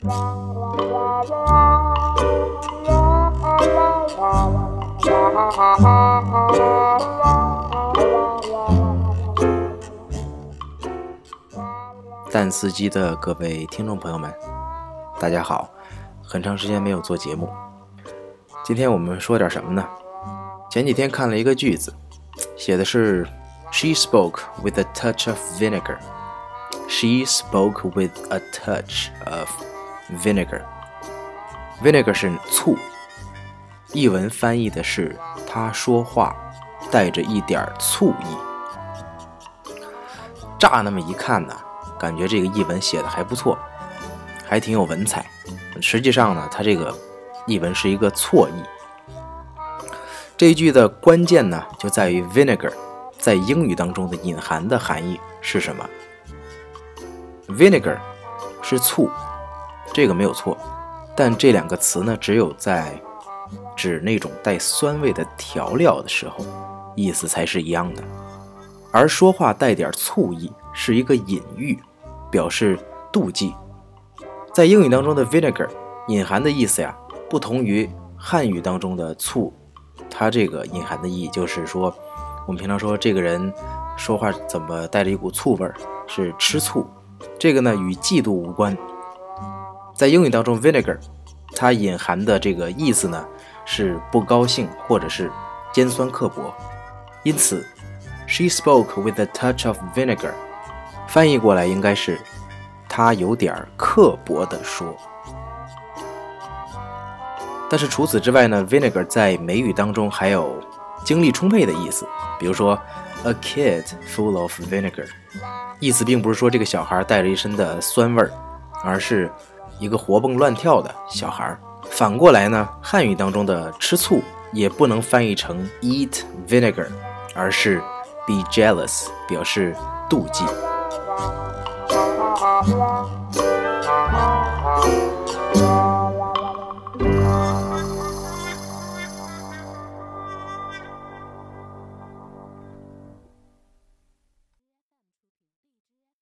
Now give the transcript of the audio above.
蛋司机的各位听众朋友们，大家好！很长时间没有做节目，今天我们说点什么呢？前几天看了一个句子，写的是 “She spoke with a touch of vinegar”。She spoke with a touch of vinegar. Vinegar 是醋，译文翻译的是他说话带着一点醋意。乍那么一看呢？感觉这个译文写的还不错，还挺有文采。实际上呢，他这个译文是一个错译。这一句的关键呢，就在于 vinegar 在英语当中的隐含的含义是什么？vinegar 是醋，这个没有错。但这两个词呢，只有在指那种带酸味的调料的时候，意思才是一样的。而说话带点醋意是一个隐喻。表示妒忌，在英语当中的 vinegar 隐含的意思呀，不同于汉语当中的醋，它这个隐含的意义就是说，我们平常说这个人说话怎么带着一股醋味儿，是吃醋。这个呢与嫉妒无关。在英语当中，vinegar 它隐含的这个意思呢是不高兴或者是尖酸刻薄。因此，she spoke with a touch of vinegar。翻译过来应该是，她有点刻薄地说。但是除此之外呢，vinegar 在美语当中还有精力充沛的意思。比如说，a kid full of vinegar，意思并不是说这个小孩带着一身的酸味儿，而是一个活蹦乱跳的小孩儿。反过来呢，汉语当中的吃醋也不能翻译成 eat vinegar，而是 be jealous，表示妒忌。